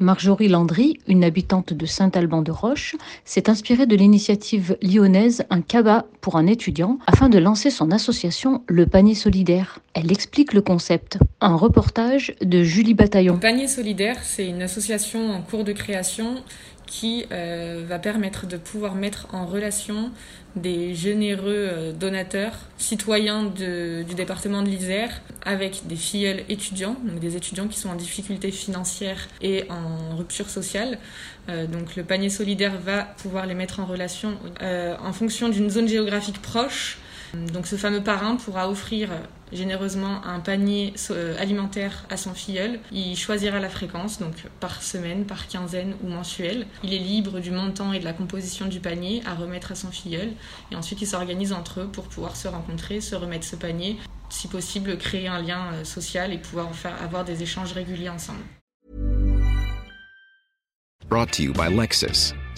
Marjorie Landry, une habitante de Saint-Alban-de-Roche, s'est inspirée de l'initiative lyonnaise Un cabas pour un étudiant afin de lancer son association Le Panier Solidaire. Elle explique le concept. Un reportage de Julie Bataillon. Le Panier Solidaire, c'est une association en cours de création qui euh, va permettre de pouvoir mettre en relation des généreux euh, donateurs, citoyens du département de l'Isère, avec des filleuls étudiants, donc des étudiants qui sont en difficulté financière et en rupture sociale. Euh, donc le panier solidaire va pouvoir les mettre en relation en fonction d'une zone géographique proche. Donc ce fameux parrain pourra offrir généreusement un panier euh, alimentaire à son filleul. Il choisira la fréquence, donc par semaine, par quinzaine ou mensuel. Il est libre du montant et de la composition du panier à remettre à son filleul. Et ensuite, ils s'organisent entre eux pour pouvoir se rencontrer, se remettre ce panier, si possible, créer un lien euh, social et pouvoir avoir des échanges réguliers ensemble.